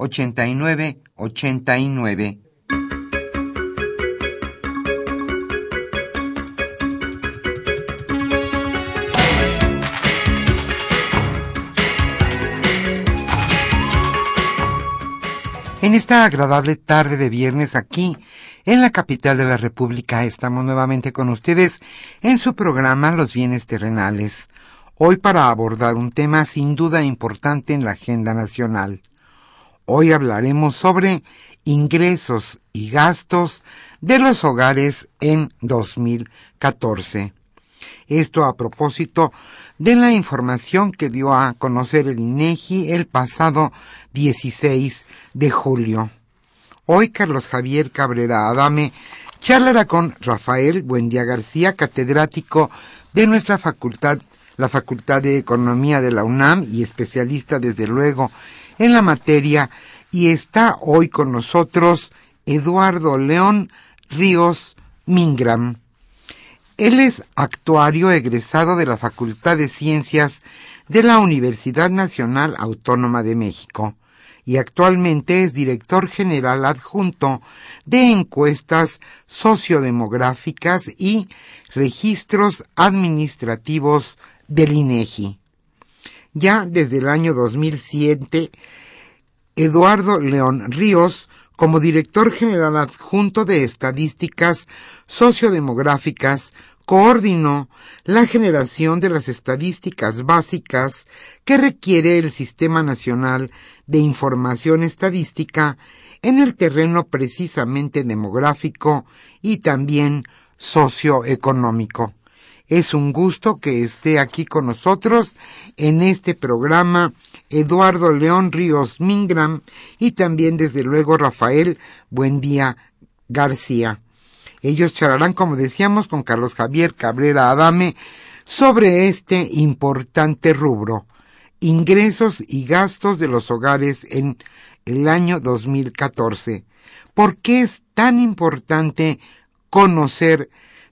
8989. En esta agradable tarde de viernes aquí, en la capital de la República, estamos nuevamente con ustedes en su programa Los bienes terrenales, hoy para abordar un tema sin duda importante en la agenda nacional. Hoy hablaremos sobre ingresos y gastos de los hogares en 2014. Esto a propósito de la información que dio a conocer el INEGI el pasado 16 de julio. Hoy Carlos Javier Cabrera Adame charlará con Rafael Buendía García, catedrático de nuestra facultad, la Facultad de Economía de la UNAM y especialista desde luego en la materia y está hoy con nosotros Eduardo León Ríos Mingram. Él es actuario egresado de la Facultad de Ciencias de la Universidad Nacional Autónoma de México y actualmente es director general adjunto de encuestas sociodemográficas y registros administrativos del INEGI. Ya desde el año 2007, Eduardo León Ríos, como director general adjunto de Estadísticas Sociodemográficas, coordinó la generación de las estadísticas básicas que requiere el Sistema Nacional de Información Estadística en el terreno precisamente demográfico y también socioeconómico. Es un gusto que esté aquí con nosotros en este programa Eduardo León Ríos Mingram y también desde luego Rafael Buendía García. Ellos charlarán, como decíamos, con Carlos Javier Cabrera Adame sobre este importante rubro, ingresos y gastos de los hogares en el año 2014. ¿Por qué es tan importante conocer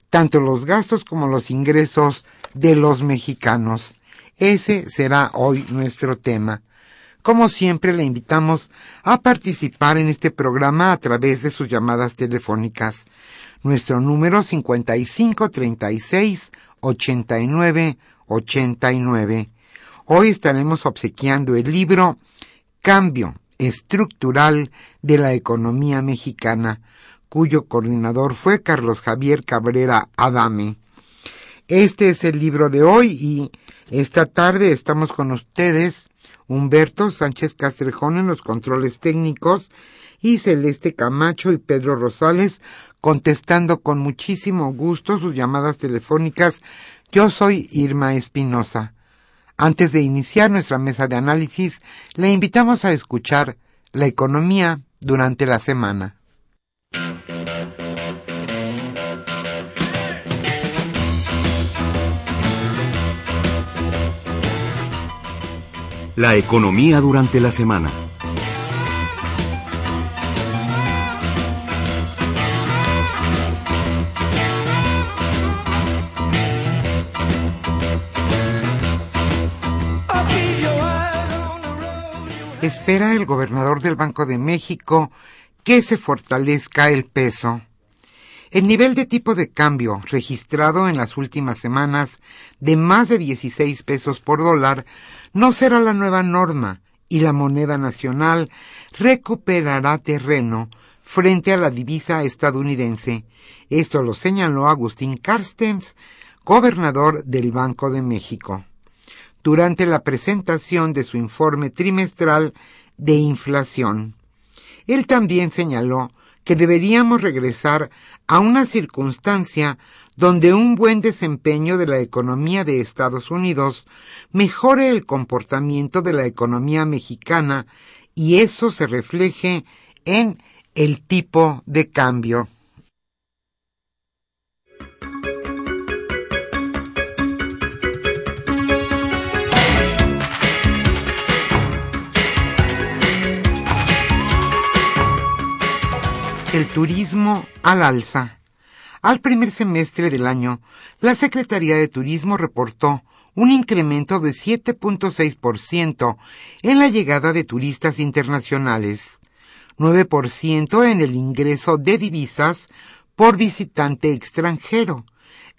tanto los gastos como los ingresos de los mexicanos. Ese será hoy nuestro tema. Como siempre, le invitamos a participar en este programa a través de sus llamadas telefónicas. Nuestro número 5536 89 89. Hoy estaremos obsequiando el libro Cambio estructural de la economía mexicana, cuyo coordinador fue Carlos Javier Cabrera Adame. Este es el libro de hoy y esta tarde estamos con ustedes Humberto Sánchez Castrejón en los controles técnicos y Celeste Camacho y Pedro Rosales contestando con muchísimo gusto sus llamadas telefónicas. Yo soy Irma Espinosa. Antes de iniciar nuestra mesa de análisis, le invitamos a escuchar la economía durante la semana. La economía durante la semana. Espera el gobernador del Banco de México que se fortalezca el peso. El nivel de tipo de cambio registrado en las últimas semanas de más de 16 pesos por dólar no será la nueva norma y la moneda nacional recuperará terreno frente a la divisa estadounidense. Esto lo señaló Agustín Carstens, gobernador del Banco de México, durante la presentación de su informe trimestral de inflación. Él también señaló que deberíamos regresar a una circunstancia donde un buen desempeño de la economía de Estados Unidos mejore el comportamiento de la economía mexicana y eso se refleje en el tipo de cambio. el turismo al alza. Al primer semestre del año, la Secretaría de Turismo reportó un incremento de 7.6% en la llegada de turistas internacionales, 9% en el ingreso de divisas por visitante extranjero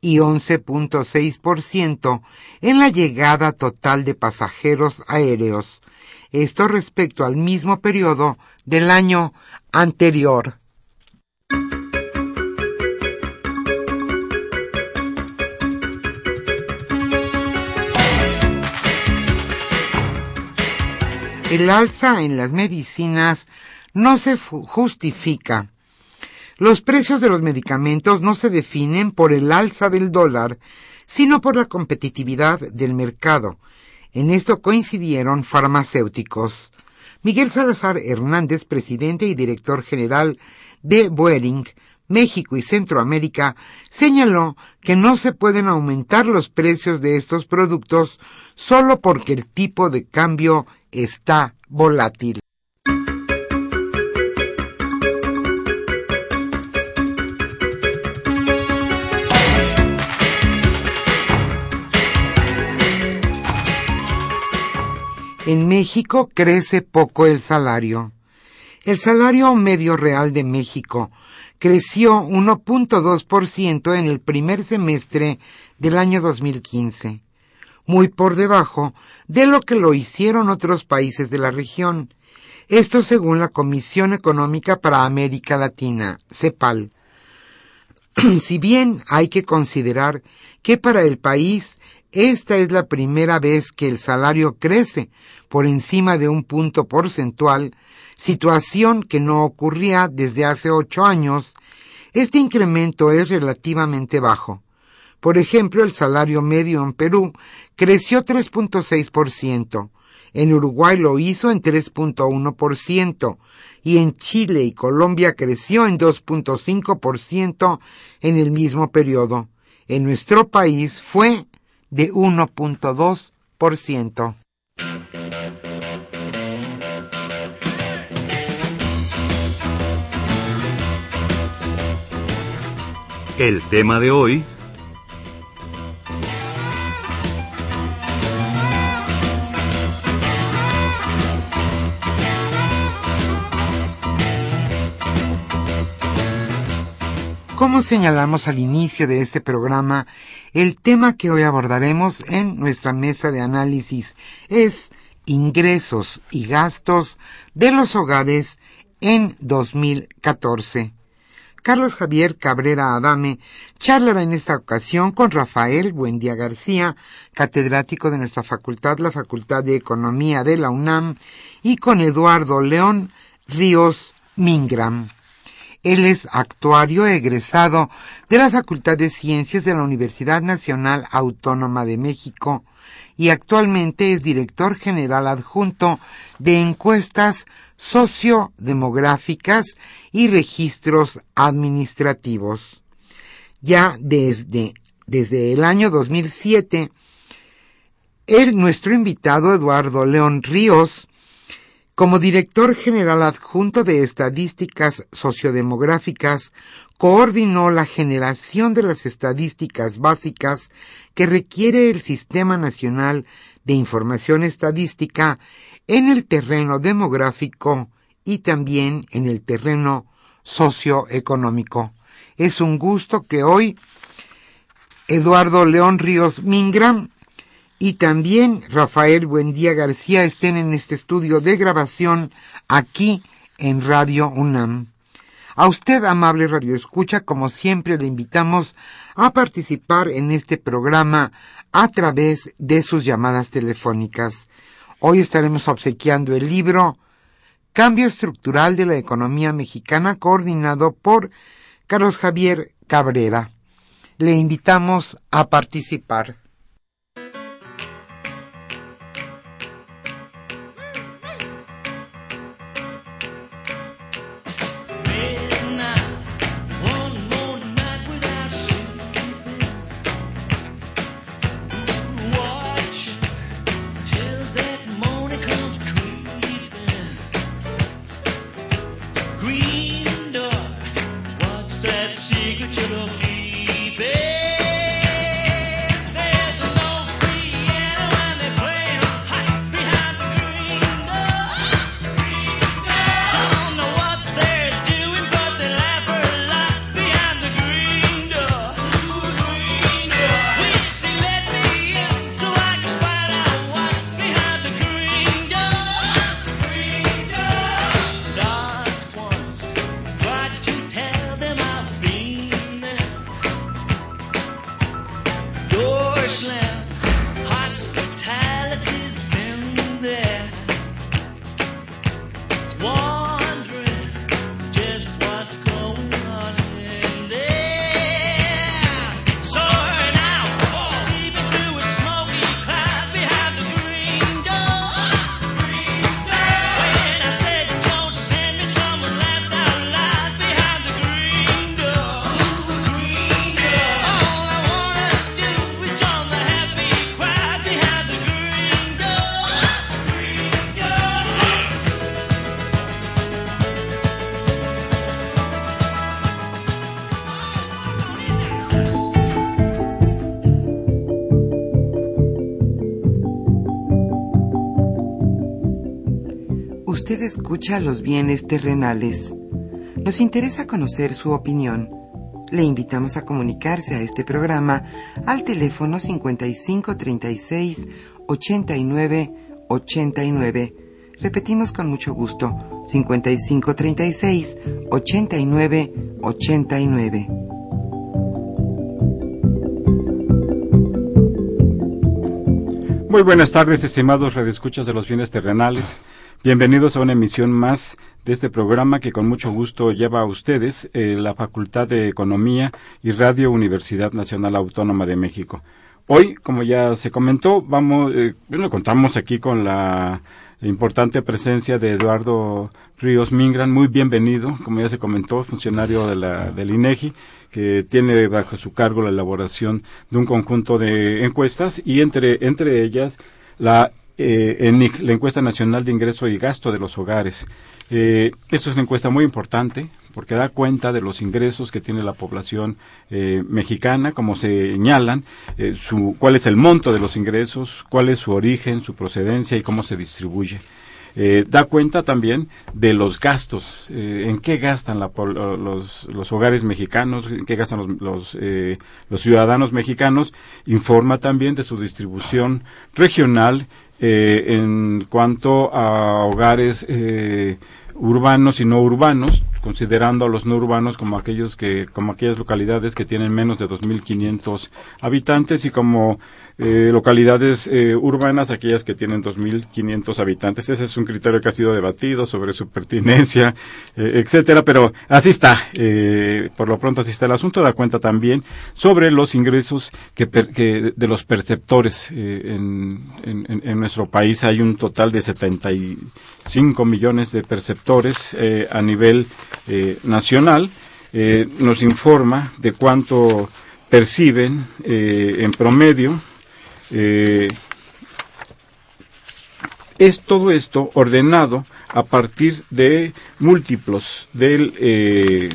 y 11.6% en la llegada total de pasajeros aéreos. Esto respecto al mismo periodo del año anterior. El alza en las medicinas no se justifica. Los precios de los medicamentos no se definen por el alza del dólar, sino por la competitividad del mercado. En esto coincidieron farmacéuticos. Miguel Salazar Hernández, presidente y director general de Boering, México y Centroamérica, señaló que no se pueden aumentar los precios de estos productos solo porque el tipo de cambio está volátil. En México crece poco el salario. El salario medio real de México creció 1.2% en el primer semestre del año 2015 muy por debajo de lo que lo hicieron otros países de la región. Esto según la Comisión Económica para América Latina, CEPAL. si bien hay que considerar que para el país esta es la primera vez que el salario crece por encima de un punto porcentual, situación que no ocurría desde hace ocho años, este incremento es relativamente bajo. Por ejemplo, el salario medio en Perú creció 3.6%, en Uruguay lo hizo en 3.1% y en Chile y Colombia creció en 2.5% en el mismo periodo. En nuestro país fue de 1.2%. El tema de hoy Como señalamos al inicio de este programa, el tema que hoy abordaremos en nuestra mesa de análisis es ingresos y gastos de los hogares en 2014. Carlos Javier Cabrera Adame charlará en esta ocasión con Rafael Buendía García, catedrático de nuestra facultad, la Facultad de Economía de la UNAM, y con Eduardo León Ríos Mingram. Él es actuario egresado de la Facultad de Ciencias de la Universidad Nacional Autónoma de México y actualmente es director general adjunto de encuestas sociodemográficas y registros administrativos. Ya desde, desde el año 2007, él, nuestro invitado Eduardo León Ríos, como director general adjunto de Estadísticas Sociodemográficas, coordinó la generación de las estadísticas básicas que requiere el Sistema Nacional de información estadística en el terreno demográfico y también en el terreno socioeconómico. Es un gusto que hoy Eduardo León Ríos Mingram y también Rafael Buendía García estén en este estudio de grabación aquí en Radio UNAM. A usted, amable Radio Escucha, como siempre le invitamos a participar en este programa a través de sus llamadas telefónicas. Hoy estaremos obsequiando el libro Cambio Estructural de la Economía Mexicana coordinado por Carlos Javier Cabrera. Le invitamos a participar. Escucha los bienes terrenales. Nos interesa conocer su opinión. Le invitamos a comunicarse a este programa al teléfono 5536 89 89. Repetimos con mucho gusto, 5536 89 89. Muy buenas tardes, estimados redescuchas de los bienes terrenales. Bienvenidos a una emisión más de este programa que con mucho gusto lleva a ustedes eh, la Facultad de Economía y Radio Universidad Nacional Autónoma de México. Hoy, como ya se comentó, vamos, eh, bueno, contamos aquí con la importante presencia de Eduardo Ríos Mingran, muy bienvenido, como ya se comentó, funcionario de la, del INEGI, que tiene bajo su cargo la elaboración de un conjunto de encuestas y entre, entre ellas la eh, la encuesta nacional de ingreso y gasto de los hogares. Eh, esto es una encuesta muy importante porque da cuenta de los ingresos que tiene la población eh, mexicana, como señalan, eh, cuál es el monto de los ingresos, cuál es su origen, su procedencia y cómo se distribuye. Eh, da cuenta también de los gastos, en qué gastan los, los, hogares mexicanos, en qué gastan los, los, eh, los, ciudadanos mexicanos, informa también de su distribución regional eh, en cuanto a hogares eh, urbanos y no urbanos, considerando a los no urbanos como aquellos que como aquellas localidades que tienen menos de 2500 habitantes y como eh, localidades eh, urbanas aquellas que tienen 2500 habitantes. Ese es un criterio que ha sido debatido sobre su pertinencia eh, etcétera pero así está por lo pronto así está el asunto. Da cuenta también sobre los ingresos que, que de los perceptores en, en, en, nuestro país. Hay un total de 75 millones de perceptores a nivel eh, nacional. Eh, nos informa de cuánto perciben eh, en promedio. Es todo esto ordenado a partir de múltiplos del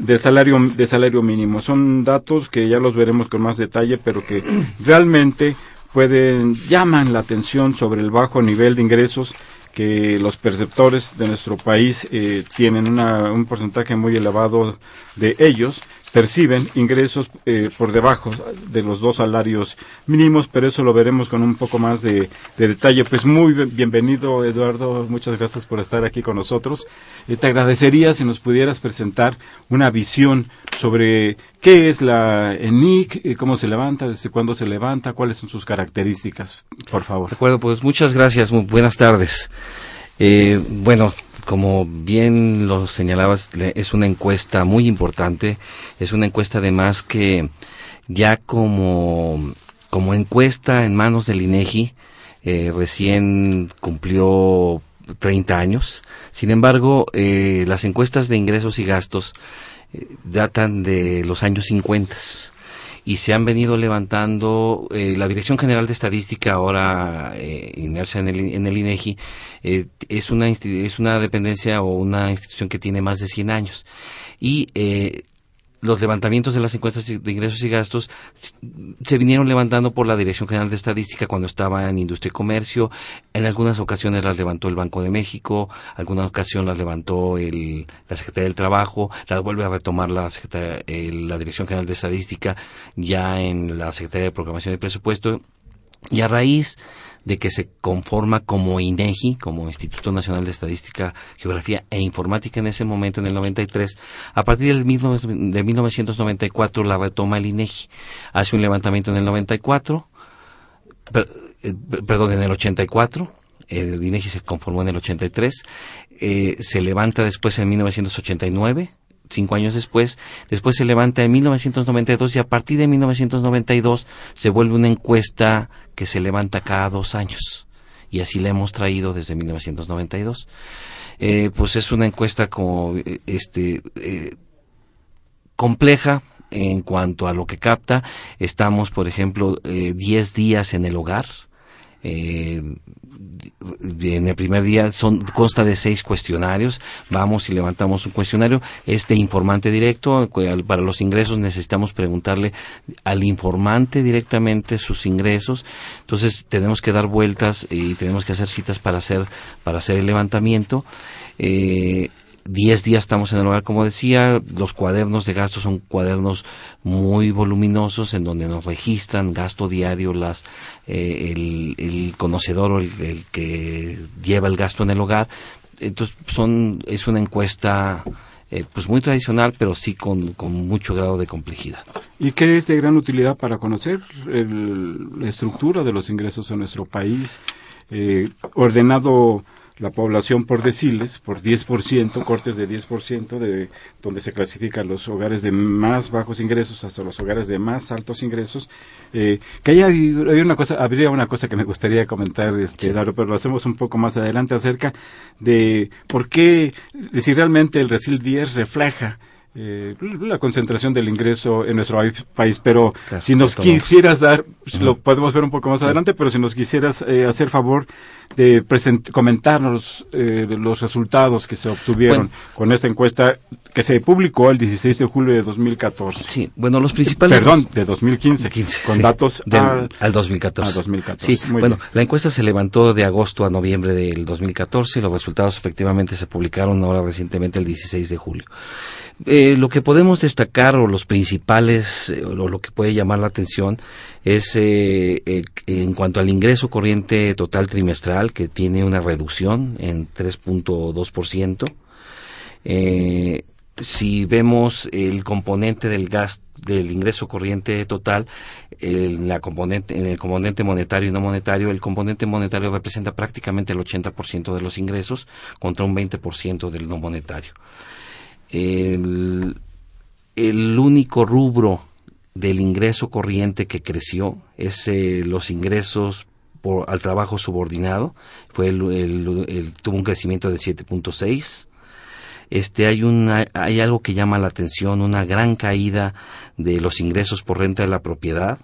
del salario de salario mínimo. Son datos que ya los veremos con más detalle pero que realmente pueden llaman la atención sobre el bajo nivel de ingresos que los perceptores de nuestro país eh, tienen un porcentaje muy elevado de ellos perciben ingresos eh, por debajo de los dos salarios mínimos, pero eso lo veremos con un poco más de, detalle. Pues muy bienvenido, Eduardo. Muchas gracias por estar aquí con nosotros. Eh, te agradecería si nos pudieras presentar una visión sobre qué es la ENIC, eh, cómo se levanta, desde cuándo se levanta, cuáles son sus características, por favor. De acuerdo, pues muchas gracias. Buenas tardes. bueno, como bien lo señalabas, es una encuesta muy importante, es una encuesta además que ya como, como encuesta en manos del INEGI, eh, recién cumplió 30 años. Sin embargo, eh, las encuestas de ingresos y gastos eh, datan de los años 50 y se han venido levantando eh, la Dirección General de Estadística ahora eh, inmersa en el, en el INEGI eh, es una es una dependencia o una institución que tiene más de 100 años. Y eh, los levantamientos de las encuestas de ingresos y gastos se vinieron levantando por la Dirección General de Estadística cuando estaba en Industria y Comercio. En algunas ocasiones las levantó el Banco de México, en alguna ocasión las levantó el, la Secretaría del Trabajo, las vuelve a retomar la, la Dirección General de Estadística ya en la Secretaría de Programación y Presupuesto. Y a raíz de que se conforma como INEGI, como Instituto Nacional de Estadística, Geografía e Informática en ese momento, en el 93. A partir del mismo, de 1994 la retoma el INEGI. Hace un levantamiento en el 94, eh, perdón, en el 84. El INEGI se conformó en el 83. Eh, se levanta después en 1989 cinco años después, después se levanta en 1992 y a partir de 1992 se vuelve una encuesta que se levanta cada dos años y así la hemos traído desde 1992. Eh, pues es una encuesta como este eh, compleja en cuanto a lo que capta. Estamos, por ejemplo, 10 eh, días en el hogar. Eh, en el primer día son consta de seis cuestionarios. Vamos y levantamos un cuestionario. Este informante directo. Para los ingresos necesitamos preguntarle al informante directamente sus ingresos. Entonces tenemos que dar vueltas y tenemos que hacer citas para hacer para hacer el levantamiento. Eh, Diez días estamos en el hogar, como decía, los cuadernos de gastos son cuadernos muy voluminosos en donde nos registran gasto diario las eh, el, conocedor o el, que lleva el gasto en el hogar. Entonces son es una encuesta eh, pues muy tradicional, pero sí con, con, mucho grado de complejidad. ¿Y qué es de gran utilidad para conocer la estructura de los ingresos en nuestro país? Eh, ordenado la población por deciles, por 10%, cortes de 10%, de donde se clasifican los hogares de más bajos ingresos hasta los hogares de más altos ingresos. Eh, que hay, hay, una cosa, habría una cosa que me gustaría comentar, este, pero lo hacemos un poco más adelante acerca de por qué, de si realmente el Resil 10 refleja eh, la concentración del ingreso en nuestro país. Pero si nos quisieras dar, lo podemos ver un poco más adelante, pero si nos quisieras eh, hacer favor de comentarnos eh, los resultados que se obtuvieron con esta encuesta que se publicó el 16 de julio de 2014. Sí, bueno, los principales... Perdón, de 2015, con datos al, 2014. Sí, bueno, la encuesta se levantó de agosto a noviembre del 2014 y los resultados efectivamente se publicaron ahora recientemente el 16 de julio. Eh, lo que podemos destacar o los principales eh, o lo que puede llamar la atención es eh, en cuanto al ingreso corriente total trimestral que tiene una reducción en 3.2%. Eh, si vemos el componente del gasto del ingreso corriente total, la componente, en el componente monetario y no monetario, el componente monetario representa prácticamente el 80% de los ingresos contra un 20% del no monetario el, el único rubro del ingreso corriente que creció es eh, los ingresos por, al trabajo subordinado, fue el, tuvo un crecimiento de 7.6. Este hay una, hay algo que llama la atención, una gran caída de los ingresos por renta de la propiedad,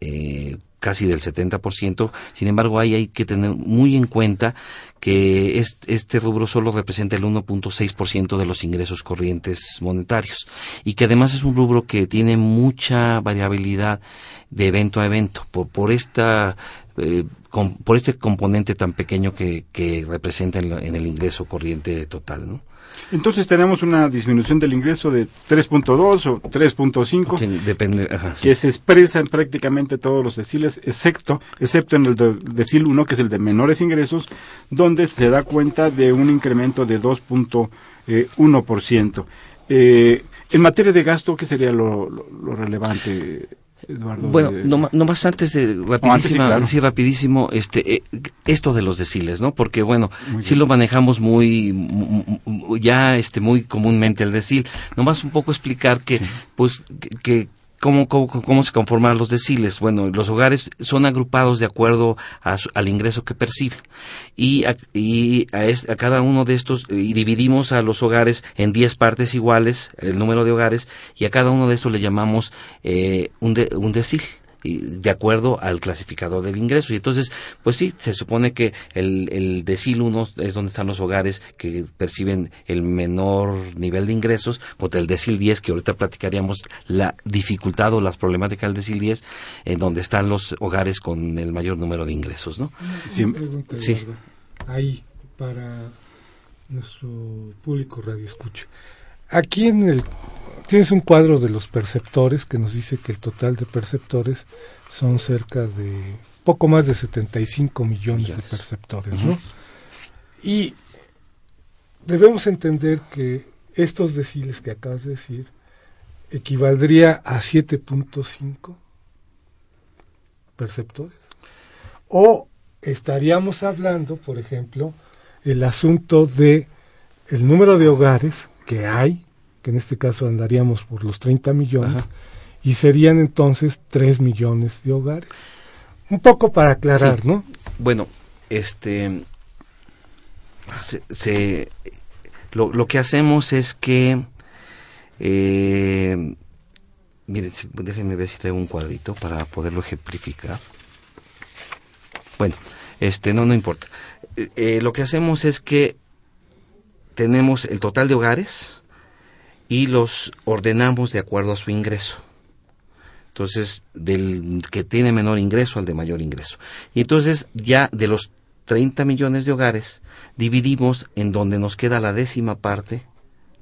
eh, casi del 70%. Sin embargo, ahí hay que tener muy en cuenta que este rubro solo representa el 1.6% de los ingresos corrientes monetarios y que además es un rubro que tiene mucha variabilidad de evento a evento por, por esta eh, por este componente tan pequeño que, representa en, en, el ingreso corriente total, ¿no? Entonces tenemos una disminución del ingreso de 3.2 o 3.5 Sí, depende, ajá, sí. que se expresa en prácticamente todos los deciles, excepto, excepto en el de- decil 1, que es el de menores ingresos, donde se da cuenta de un incremento de 2.1%. Eh, en materia de gasto, ¿qué sería lo, lo- lo relevante, Eduardo? Bueno, De- no, no más antes de rapidísima, antes, sí, claro. sí, rapidísimo, este, eh, esto de los deciles, ¿no? Porque bueno, Muy sí bien. lo manejamos muy, mu- mu- ya, este, muy comúnmente el decil. Nomás un poco explicar que, pues, que ¿Cómo, cómo, cómo se conforman los deciles? Bueno, los hogares son agrupados de acuerdo a su- al ingreso que perciben. Y, a, y a, a cada uno de estos, eh, y dividimos a los hogares en 10 partes iguales, el número de hogares, y a cada uno de estos le llamamos eh, un, de- un decil y de acuerdo al clasificador del ingreso. Y entonces, pues sí, se supone que el, el decil 1 es donde están los hogares que perciben el menor nivel de ingresos, contra el decil 10, que ahorita platicaríamos la dificultad o las problemáticas del decil 10, en donde están los hogares con el mayor número de ingresos, ¿no? Sí, pregunta. Ahí, para nuestro público radio escucha. Aquí en el tienes un cuadro de los perceptores que nos dice que el total de perceptores son cerca de poco más de 75 millones de perceptores, ¿no? Y debemos entender que estos deciles que acabas de decir equivaldría a 7.5 perceptores. O estaríamos hablando, por ejemplo, el asunto de el número de hogares que hay, que en este caso andaríamos por los 30 millones, Ajá. y serían entonces 3 millones de hogares. Un poco para aclarar, Sí. ¿no? Bueno, este se, se- lo, lo que hacemos es que eh, miren, déjenme ver si traigo un cuadrito para poderlo ejemplificar. Bueno, este no no importa. Eh, eh, lo que hacemos es que tenemos el total de hogares y los ordenamos de acuerdo a su ingreso. Entonces, del que tiene menor ingreso al de mayor ingreso. Y entonces, ya de los 30 millones de hogares, dividimos en donde nos queda la décima parte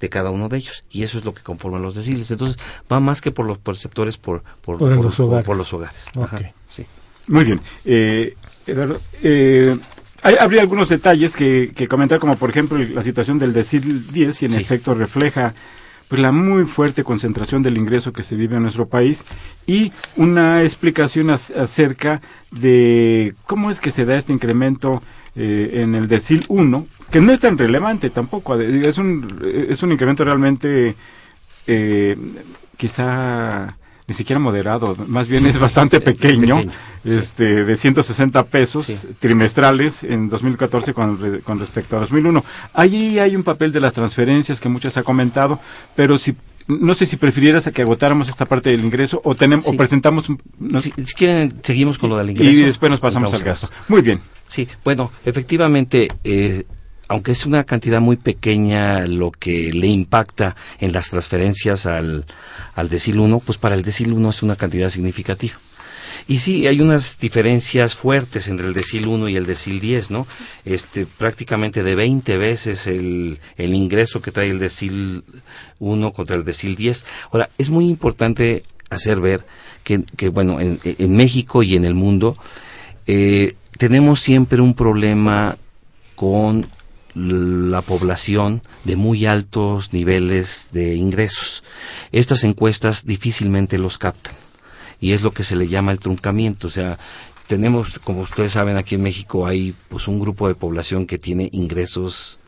de cada uno de ellos. Y eso es lo que conforman los deciles. Entonces, va más que por los perceptores, por, por, Por los hogares. por los hogares. Ajá, sí. Muy bien. Eh, Eduardo, eh, hay- habría algunos detalles que, que comentar, como por ejemplo la situación del decil 10, y en Sí. efecto refleja pues, la muy fuerte concentración del ingreso que se vive en nuestro país y una explicación ac- acerca de cómo es que se da este incremento eh, en el decil 1, que no es tan relevante tampoco, de- es un, es un incremento realmente eh, quizá ni siquiera moderado, más bien es bastante pequeño, Pequeño, sí. este de 160 pesos Sí. trimestrales en 2014 con, con respecto a 2001. Allí hay un papel de las transferencias que muchos ha comentado, pero si no sé si prefirieras a que agotáramos esta parte del ingreso o tenemos Sí. o presentamos no- Si, si quieren, seguimos con lo del ingreso. y después nos pasamos al gasto. Muy bien. Sí, bueno, efectivamente, eh, aunque es una cantidad muy pequeña lo que le impacta en las transferencias al, al decil 1, pues para el decil 1 es una cantidad significativa. Y sí, hay unas diferencias fuertes entre el decil 1 y el decil 10, ¿no? Este, prácticamente de 20 veces el, el ingreso que trae el decil 1 contra el decil 10. Ahora, es muy importante hacer ver que, que bueno, en, en México y en el mundo, eh, tenemos siempre un problema con la población de muy altos niveles de ingresos. Estas encuestas difícilmente los captan y es lo que se le llama el truncamiento, o sea, tenemos, como ustedes saben, aquí en México hay pues un grupo de población que tiene ingresos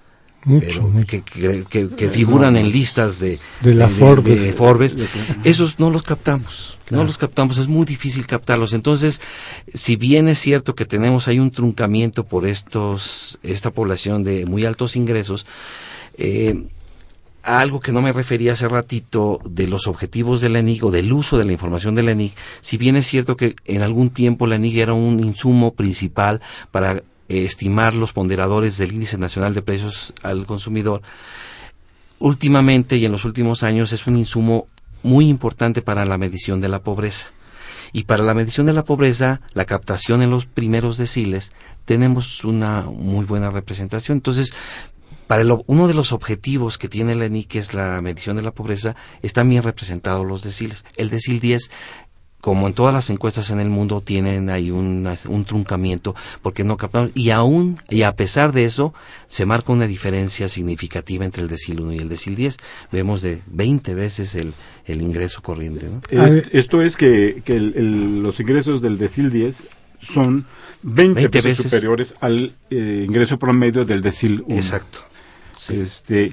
Mucho, pero mucho. que, que- que- que figuran en listas de, De la Forbes. de Forbes. Esos no los captamos, no los captamos, es muy difícil captarlos. Entonces, si bien es cierto que tenemos ahí un truncamiento por estos, esta población de muy altos ingresos, eh, a algo que no me refería hace ratito de los objetivos de la ENIG o del uso de la información de la ENIG, si bien es cierto que en algún tiempo la ENIG era un insumo principal para eh, estimar los ponderadores del índice nacional de precios al consumidor, últimamente y en los últimos años es un insumo muy importante para la medición de la pobreza. Y para la medición de la pobreza, la captación en los primeros deciles, tenemos una muy buena representación. Entonces, para uno de los objetivos que tiene la ENI, que es la medición de la pobreza, están bien representados los deciles. El decil 10 como en todas las encuestas en el mundo, tienen ahí un, un truncamiento porque no captamos. Y aún, y a pesar de eso, se marca una diferencia significativa entre el decil 1 y el decil 10. Vemos de 20 veces el, el ingreso corriente. esto es que, que los ingresos del decil 10 son 20, veces, superiores al eh, ingreso promedio del decil 1. Exacto. Este, eh,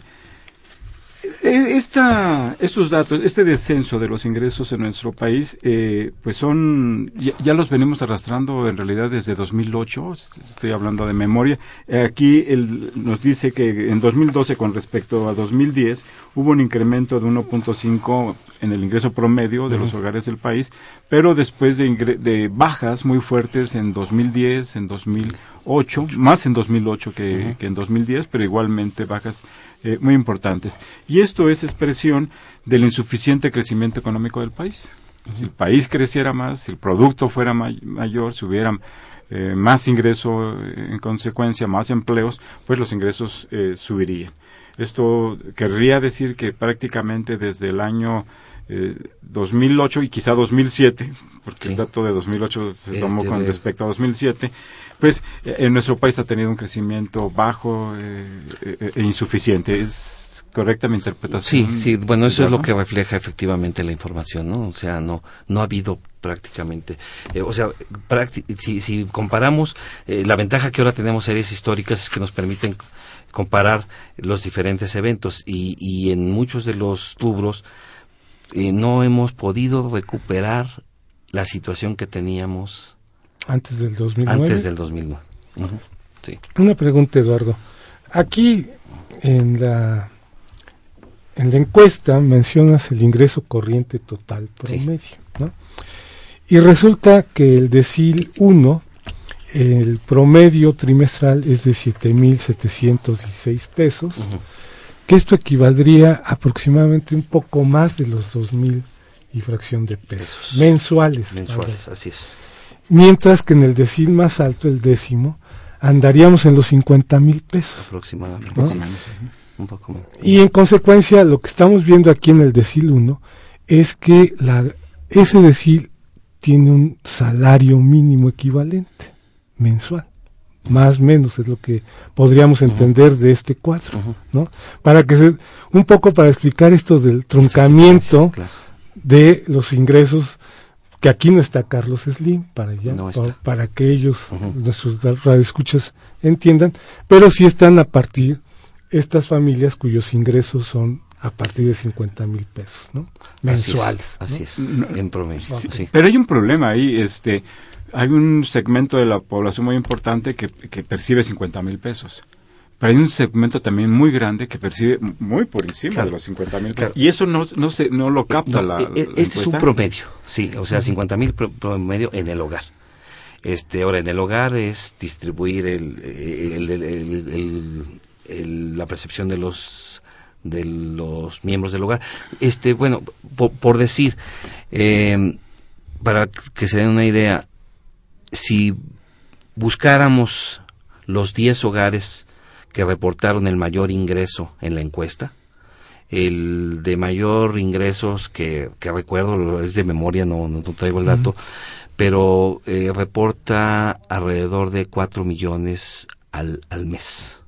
esta, estos datos, este descenso de los ingresos en nuestro país, eh, pues son, ya, los venimos arrastrando en realidad desde 2008, estoy hablando de memoria. Aquí él nos dice que en 2012 con respecto a 2010 hubo un incremento de 1.5 en el ingreso promedio de los hogares del país, pero después de, de, bajas muy fuertes en 2010, en 2008, más en 2008 que, que en 2010, pero igualmente bajas eh, muy importantes. Y esto es expresión del insuficiente crecimiento económico del país. Si el país creciera más, si el producto fuera mayor, si hubiera eh, más ingreso eh, en consecuencia, más empleos, pues los ingresos subirían. Esto querría decir que prácticamente desde el año 2008 y quizá 2007, porque el dato de 2008 se tomó este, con respecto a 2007, pues en nuestro país ha tenido un crecimiento bajo eh, eh, e insuficiente. ¿Es correcta mi interpretación? Sí, sí, bueno, eso es lo que refleja efectivamente la información, ¿no? O sea, no, no ha habido prácticamente. Eh, o sea, si, si comparamos, la ventaja que ahora tenemos series históricas es que nos permiten comparar los diferentes eventos y, y en muchos de los rubros no hemos podido recuperar la situación que teníamos antes del 2009. Antes del 2009. sí. Una pregunta, Eduardo. Aquí en la en la encuesta mencionas el ingreso corriente total promedio, ¿no? Y resulta que el decil 1, el promedio trimestral es de 7.716 pesos, que esto equivaldría aproximadamente un poco más de los 2.000 y fracción de pesos mensuales. Mensuales, así es mientras que en el decil más alto, el décimo, andaríamos en los 50 mil pesos. Aproximadamente. Un poco Y en consecuencia, lo que estamos viendo aquí en el decil 1 es que la, ese decil tiene un salario mínimo equivalente mensual. Más o menos es lo que podríamos entender de este cuadro, ¿no? Para que se, un poco para explicar esto del truncamiento de los ingresos que aquí no está Carlos Slim para allá, para, que ellos, nuestros radioescuchas, entiendan, pero sí están a partir estas familias cuyos ingresos son a partir de 50 mil pesos, ¿no? Mensuales. Así es, en promedio. Sí. Pero hay un problema ahí, este, hay un segmento de la población muy importante que, que percibe 50 mil pesos. Pero hay un segmento también muy grande que percibe muy por encima de los 50 mil. Y eso no, no, se, no lo capta la, e, e, Este es un promedio, sí, o sea, 50 mil promedio en el hogar. Este, ahora, en el hogar es distribuir el, el, la percepción de los de los miembros del hogar. Este, bueno, por, decir, eh, para que se den una idea, si buscáramos los 10 hogares que reportaron el mayor ingreso en la encuesta. El de mayor ingresos que, que recuerdo es de memoria, no, no traigo el dato, pero eh, reporta alrededor de 4 millones al, al mes.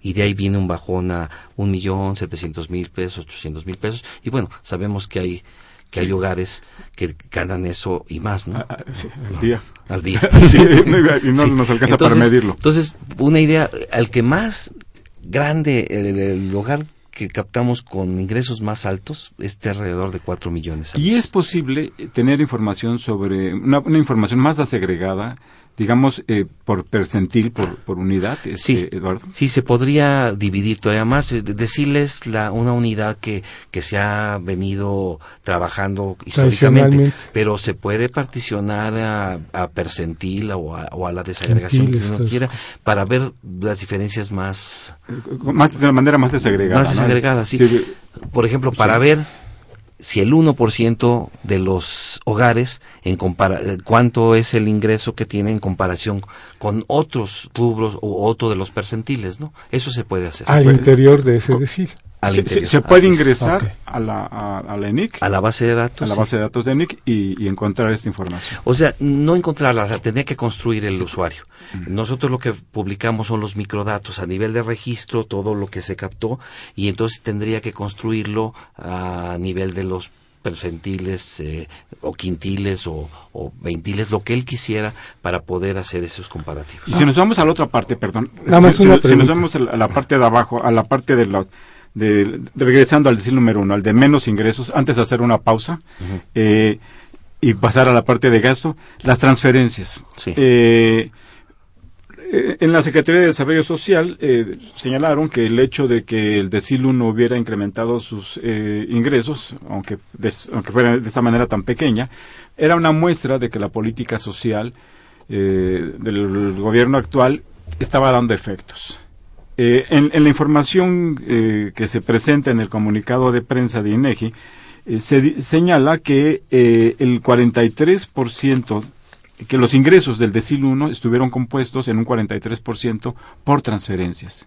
Y de ahí viene un bajón a un millón setecientos mil pesos, ochocientos mil pesos. Y bueno sabemos que hay que hay hogares que ganan eso y más, ¿no? Ah, ah, al día. Al día. y no nos alcanza entonces, para medirlo. Entonces, una idea, al que más grande el, hogar que captamos con ingresos más altos esté alrededor de 4 millones. ¿Y es posible tener información sobre, una, una información más desagregada digamos, eh, por percentil, por, por unidad, este, sí, Eduardo? Sí, se podría dividir todavía más, eh, decirles la, una unidad que, que se ha venido trabajando históricamente, pero se puede particionar a, a percentil o a, o a la desagregación que uno quiera para ver las diferencias más... más de manera más desagregada. Más desagregada, sí. Por ejemplo, para ver si el 1% de los hogares, en compara eh, cuánto es el ingreso que tiene en comparación con otros rubros o otro de los percentiles, ¿no? Eso se puede hacer. Al interior de ese decir. Se, puede ingresar a, la, a, la ENIC. A la base de datos. A la base de datos de ENIC y, encontrar esta información. O sea, no encontrarla, o que construir el usuario. Nosotros lo que publicamos son los microdatos a nivel de registro, todo lo que se captó, y entonces tendría que construirlo a nivel de los percentiles eh, o quintiles o, o, veintiles, lo que él quisiera para poder hacer esos comparativos. Y si nos vamos a la otra parte, perdón, si, si, nos vamos a la parte de abajo, a la parte de los de, regresando al decir número uno, al de menos ingresos, antes de hacer una pausa eh, y pasar a la parte de gasto, las transferencias. Eh, eh, en la Secretaría de Desarrollo Social señalaron que el hecho de que el decil 1 hubiera incrementado sus ingresos, aunque, aunque fuera de esa manera tan pequeña, era una muestra de que la política social del gobierno actual estaba dando efectos. Eh, en, la información eh, que se presenta en el comunicado de prensa de INEGI, eh, se señala que el 43%, que los ingresos del decil 1 estuvieron compuestos en un 43% por transferencias.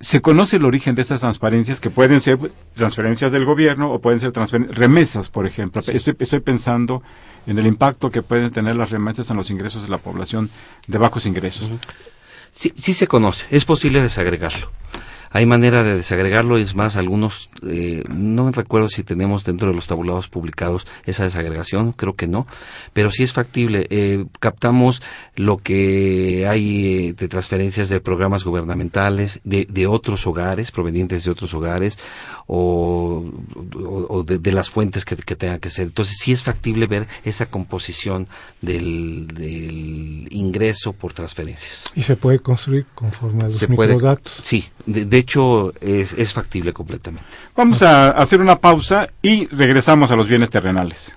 Se conoce el origen de esas transferencias, que pueden ser transferencias del gobierno o pueden ser remesas, por ejemplo. Estoy, estoy pensando en el impacto que pueden tener las remesas en los ingresos de la población de bajos ingresos. Sí, sí se conoce, es posible desagregarlo. Hay manera de desagregarlo, es más, algunos, eh, no recuerdo si tenemos dentro de los tabulados publicados esa desagregación, creo que no, pero sí es factible. Eh, captamos lo que hay eh, de transferencias de programas gubernamentales, de, de otros hogares, provenientes de otros hogares, o, o, de, las fuentes que, que tengan que ser. Entonces sí es factible ver esa composición del, del ingreso por transferencias. Y se puede construir conforme a los microdatos. sí, de de hecho, es, es factible completamente. Vamos a hacer una pausa y regresamos a los bienes terrenales.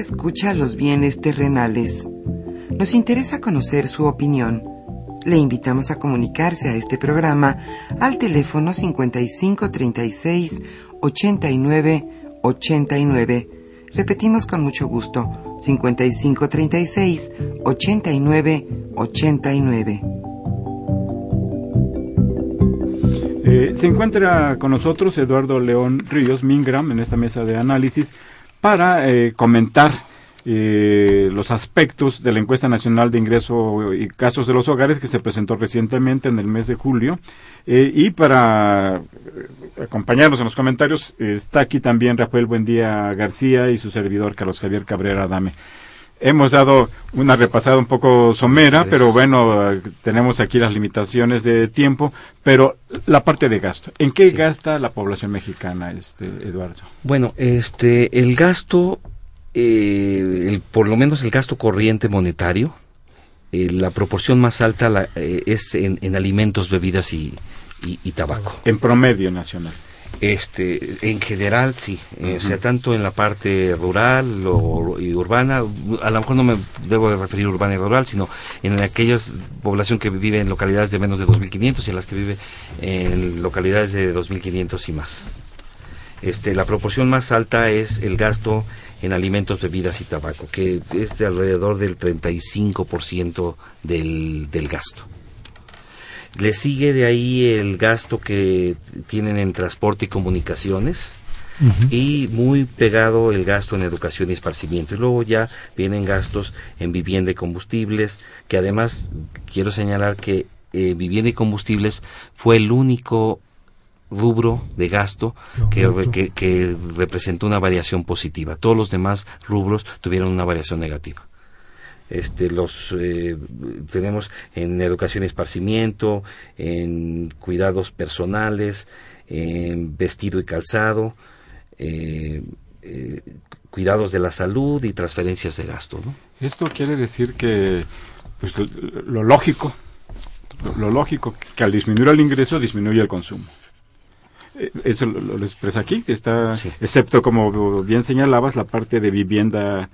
Escucha los bienes terrenales. Nos interesa conocer su opinión. Le invitamos a comunicarse a este programa al teléfono 5536 89 89. Repetimos con mucho gusto 5536 89 89. Eh, se encuentra con nosotros Eduardo León Ríos Mingram en esta mesa de análisis para eh, comentar eh, los aspectos de la encuesta nacional de ingreso y gastos de los hogares que se presentó recientemente en el mes de julio. Eh, y para acompañarnos en los comentarios está aquí también Rafael Buendía García y su servidor Carlos Javier Cabrera Dame. Hemos dado una repasada un poco somera, pero bueno, tenemos aquí las limitaciones de tiempo, pero la parte de gasto. ¿En qué Sí. gasta la población mexicana, este Eduardo? Bueno, este, el gasto, eh, el- por lo menos el gasto corriente monetario, eh, la proporción más alta la- eh, es en, en alimentos, bebidas y, y- y tabaco. En promedio nacional. Este, en general, sí. Eh, O sea, tanto en la parte rural o, y urbana, a lo mejor no me debo de referir urbana y rural, sino en aquella población que vive en localidades de menos de 2.500 y en las que vive en localidades de 2.500 y más. Este, la proporción más alta es el gasto en alimentos, bebidas y tabaco, que es de alrededor del 35% del, del gasto. Le sigue de ahí el gasto que tienen en transporte y comunicaciones y muy pegado el gasto en educación y esparcimiento. Y luego ya vienen gastos en vivienda y combustibles, que además quiero señalar que eh, vivienda y combustibles fue el único rubro de gasto que, que representó una variación positiva. Todos los demás rubros tuvieron una variación negativa este los eh, tenemos en educación y esparcimiento en cuidados personales en vestido y calzado eh, eh, cuidados de la salud y transferencias de gasto ¿no? Esto quiere decir que pues, lo, lógico, lo, lógico, que al disminuir el ingreso disminuye el consumo. Eh, Eso lo, lo expresa aquí, que está, Sí. excepto como bien señalabas, la parte de vivienda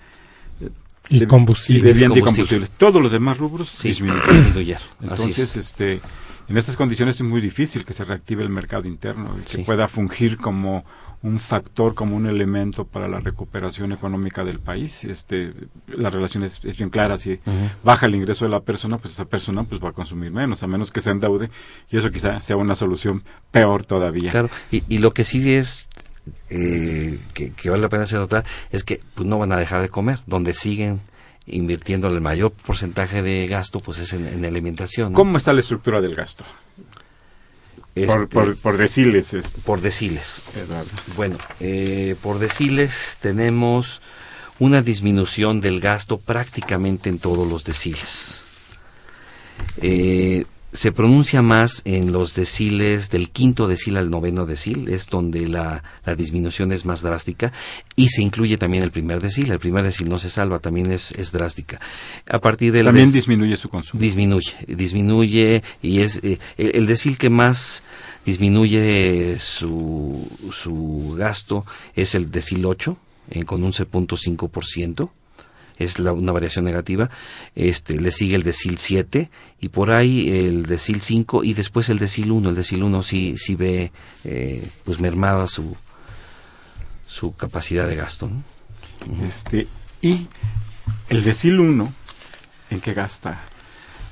Y de- combustible. y de vivienda y Combustible. combustibles. Todos los demás rubros sí disminuyen. Entonces, es. este, en estas condiciones es muy difícil que se reactive el mercado interno y que Sí. pueda fungir como un factor, como un elemento para la recuperación económica del país. Este, la relación es, es bien clara. Si baja el ingreso de la persona, pues esa persona pues va a consumir menos, a menos que se endeude y eso quizá sea una solución peor todavía. Claro, y, y lo que sí es eh, que, que vale la pena hacer notar es que pues, no van a dejar de comer, donde siguen invirtiendo el mayor porcentaje de gasto pues es en, en alimentación. ¿no? ¿Cómo está la estructura del gasto? Este, Por, por, por deciles, por deciles. Bueno, eh, por deciles tenemos una disminución del gasto prácticamente en todos los deciles. Eh, se pronuncia más en los deciles del quinto decil al noveno decil, es donde la, la disminución es más drástica, y se incluye también el primer decil. El primer decil no se salva, también es, es drástica. A partir del También disminuye su consumo. disminuye, disminuye y es eh, el, el decil que más disminuye su, su gasto es el decil 8 eh, con un 11.5%. Es la- una variación negativa. Este, le sigue el decil 7 y por ahí el decil 5 y después el decil 1. El decil 1 sí, sí ve eh, pues mermada su, su capacidad de gasto. ¿no? Este, y el decil 1, ¿en qué gasta?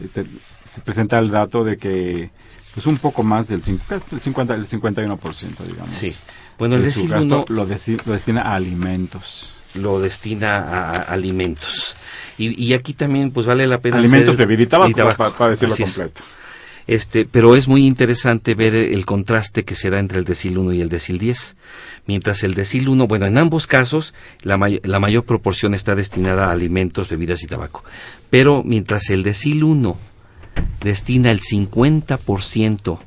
Eh, te- Se presenta el dato de que pues un poco más del cin- el 50, el 51%, digamos. Sí. Bueno, el de su decil gasto 1 lo, lo destina a alimentos. Lo destina a, a alimentos. Y, y aquí también pues vale la pena alimentos, bebida y tabaco, y tabaco. para, para decirlo Así es. completo. Este, pero es muy interesante ver el contraste que se da entre el decil 1 y el decil 10. Mientras el decil 1, bueno, en ambos casos la, may- la mayor proporción está destinada a alimentos, bebidas y tabaco. Pero mientras el decil 1 destina el 50%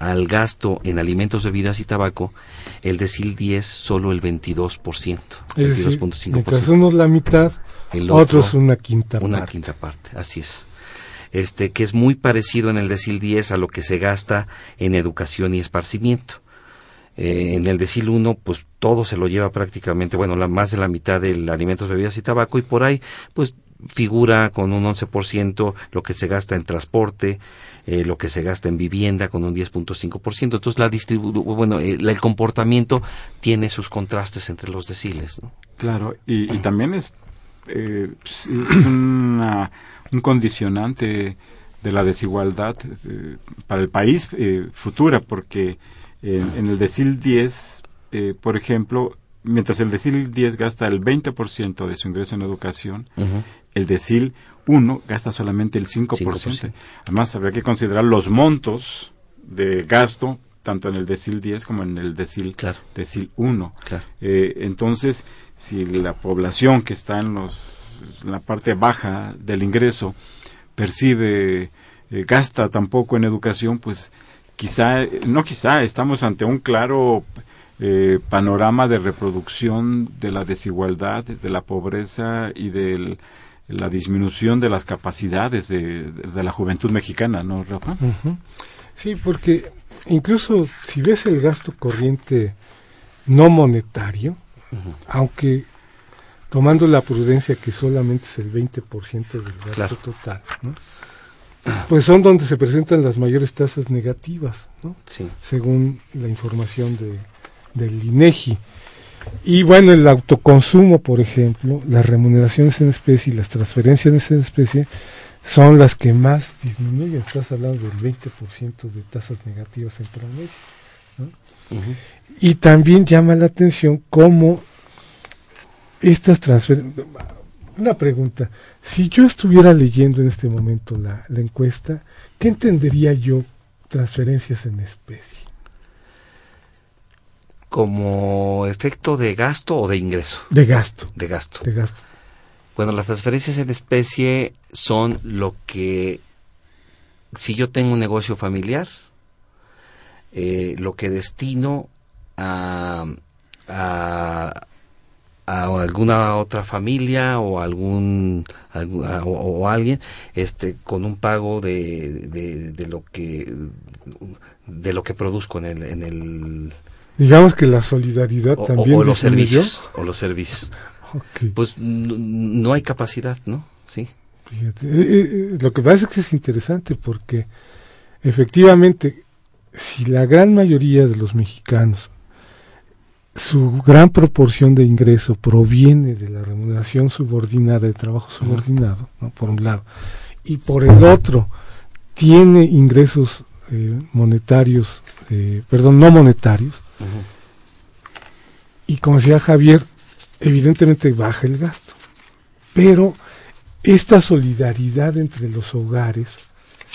al gasto en alimentos, bebidas y tabaco, el decil 10 solo el 22%. Es decir, 22.5%. mientras unos la mitad, El otro, otros una quinta una parte. quinta parte, así es. Este, que es muy parecido en el decil 10 a lo que se gasta en educación y esparcimiento. Eh, en el decil 1, pues todo se lo lleva prácticamente, bueno, la, más de la mitad del alimentos, bebidas y tabaco, y por ahí, pues figura con un 11% lo que se gasta en transporte, eh, lo que se gasta en vivienda con un 10.5%. Entonces, la distribu bueno, eh, el comportamiento tiene sus contrastes entre los deciles. ¿no? Claro, y, y también es eh, pues, es una, un condicionante de la desigualdad eh, para el país eh, futura, porque en, en el decil 10, eh, por ejemplo, mientras el decil 10 gasta el 20% de su ingreso en educación. El decil 1 gasta solamente el 5%. 5%. Además, habría que considerar los montos de gasto tanto en el decil 10 como en el decil, Claro. decil 1. Claro. Eh, entonces, si la población que está en, los, en la parte baja del ingreso percibe, eh, gasta tampoco en educación, pues quizá, no quizá, estamos ante un claro eh, panorama de reproducción de la desigualdad, de la pobreza y de la disminución de las capacidades de, de la juventud mexicana, ¿no, Rafa? Sí, porque incluso si ves el gasto corriente no monetario, aunque tomando la prudencia que solamente es el 20% del gasto Claro. total, ¿no? pues son donde se presentan las mayores tasas negativas, ¿no? Sí. según la información de, del INEGI. Y bueno, el autoconsumo, por ejemplo, las remuneraciones en especie y las transferencias en especie son las que más disminuyen. Estás hablando del 20% de tasas negativas en promedio. Y también llama la atención cómo estas transferencias... Una pregunta, si yo estuviera leyendo en este momento la, la encuesta, ¿qué entendería yo transferencias en especie? Como efecto de gasto o de ingreso. De gasto, De gasto. de gasto. Bueno, las transferencias en especie son lo que, si yo tengo un negocio familiar, eh, lo que destino a, a, a alguna otra familia o algún, algún- a- o, o alguien este con un pago de, de, de lo que de lo que produzco en el, en el Digamos que la solidaridad o, también o- o los servicios o los servicios. Pues no hay capacidad no sí. Fíjate. Eh, eh, lo que pasa es que es interesante porque efectivamente, si la gran mayoría de los mexicanos, su gran proporción de ingreso proviene de la remuneración subordinada, de trabajo subordinado, ¿no? por un lado, y por el otro, tiene ingresos eh, monetarios, eh, perdón, no monetarios, Y como decía Javier, evidentemente baja el gasto. Pero esta solidaridad entre los hogares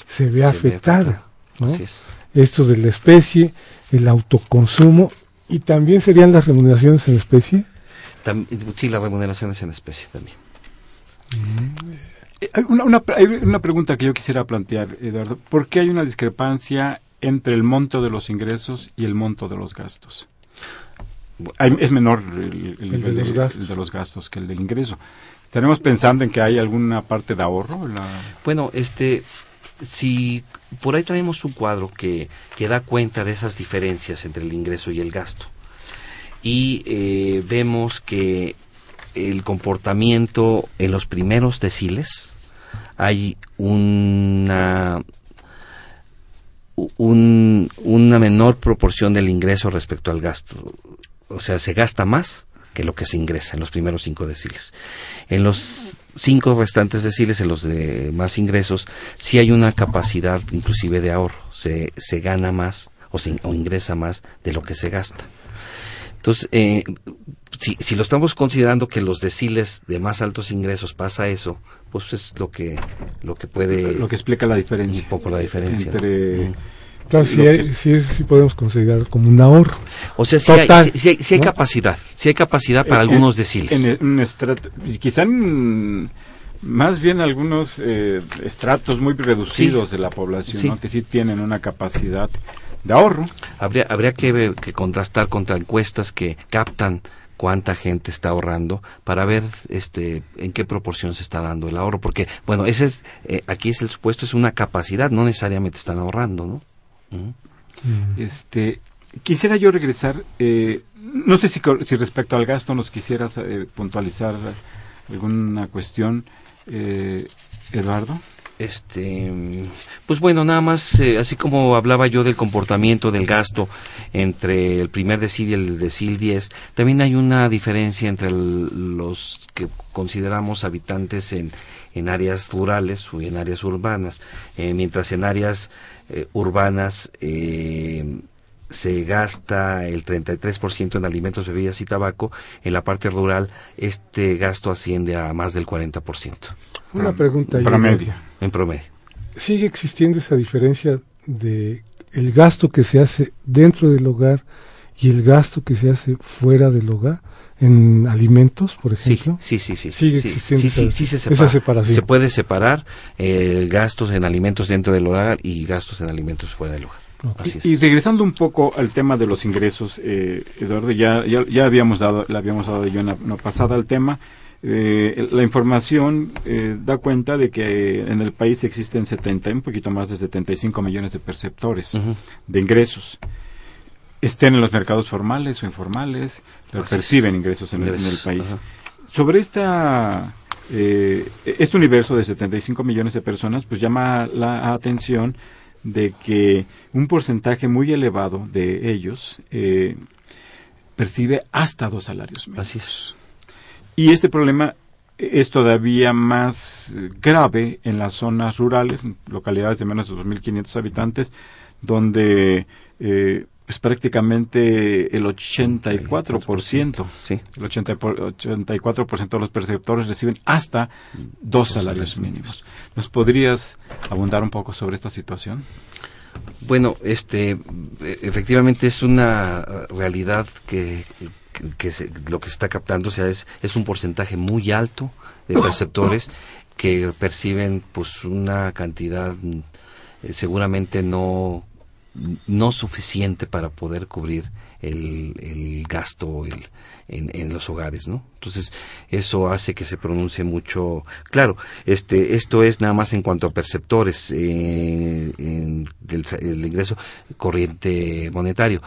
se ve Se ve afectada. afectada. ¿no? Así es. Esto de la especie, el autoconsumo y también serían las remuneraciones en especie. Sí, las remuneraciones en especie también. Hay Una, una, hay una pregunta que yo quisiera plantear, Eduardo. ¿Por qué hay una discrepancia entre el monto de los ingresos y el monto de los gastos? Hay- es menor el, el nivel de los gastos. el de los gastos que el del ingreso. ¿Tenemos pensando en que hay alguna parte de ahorro? La- Bueno, este, si por ahí traemos un cuadro que, que da cuenta de esas diferencias entre el ingreso y el gasto. Y eh, vemos que el comportamiento en los primeros deciles hay una un- una menor proporción del ingreso respecto al gasto. O sea, se gasta más que lo que se ingresa en los primeros cinco deciles. En los cinco restantes deciles, en los de más ingresos, sí hay una capacidad inclusive de ahorro. Se, se gana más o, se, o ingresa más de lo que se gasta. Entonces, eh, si, si lo estamos considerando que los deciles de más altos ingresos pasa eso, pues es lo que, lo que puede... lo que explica la diferencia. un poco la diferencia. Entre. Claro, sí, hay- que- sí es- sí podemos considerar como un ahorro. O sea, sí hay, Total, sí- sí hay- sí hay ¿no? capacidad, sí hay capacidad para en- algunos deciles. En estrato, quizá en- más bien algunos eh, estratos muy reducidos de la población, Sí. ¿no? que sí tienen una capacidad de ahorro. Habría, habría que, ver- que contrastar contra encuestas que captan cuánta gente está ahorrando para ver este en qué proporción se está dando el ahorro porque bueno ese es eh, aquí es el supuesto es una capacidad no necesariamente están ahorrando no Ujú. Este, quisiera yo regresar, eh, no sé si, si respecto al gasto nos quisieras eh, puntualizar alguna cuestión, eh, Eduardo. Este, pues bueno, nada más, eh, así como hablaba yo del comportamiento del gasto entre el primer decil y el decil 10, también hay una diferencia entre los que consideramos habitantes en, áreas rurales o en áreas urbanas, eh, mientras en áreas eh, urbanas se gasta el 33% en alimentos, bebidas y tabaco, en la parte rural este gasto asciende a más del 40%. Una pregunta. En promedio. En promedio. ¿Sigue existiendo esa diferencia de el gasto que se hace dentro del hogar y el gasto que se hace fuera del hogar? en alimentos, por ejemplo. Sí, sí, sí. Sigue sí, existiendo sí, sí, se esa separación. Se puede separar eh, gastos en alimentos dentro del hogar y gastos en alimentos fuera del hogar. Y, regresando un poco al tema de los ingresos, eh, Eduardo, ya, ya, habíamos dado, le habíamos dado yo una, pasada al tema. Eh, la información eh, da cuenta de que en el país existen 70, un poquito más de 75 millones de perceptores de ingresos. Estén en los mercados formales o informales, pero perciben ingresos en, el, país. Sobre esta, este universo de 75 millones de personas, pues llama la atención de que un porcentaje muy elevado de ellos eh, percibe hasta dos salarios mínimos. Así es. Y este problema es todavía más grave en las zonas rurales, en localidades de menos de 2.500 habitantes, donde eh, pues prácticamente el 84%, sí. el 84% de los perceptores reciben hasta dos salarios mínimos. ¿Nos podrías abundar un poco sobre esta situación? Bueno, este, efectivamente es una realidad que, que, lo que se está captando, o sea, es, es un porcentaje muy alto de perceptores que perciben pues una cantidad eh, seguramente no no suficiente para poder cubrir el, el gasto el, en, en, los hogares, ¿no? Entonces eso hace que se pronuncie mucho. Claro, este esto es nada más en cuanto a perceptores eh, en, del el ingreso corriente monetario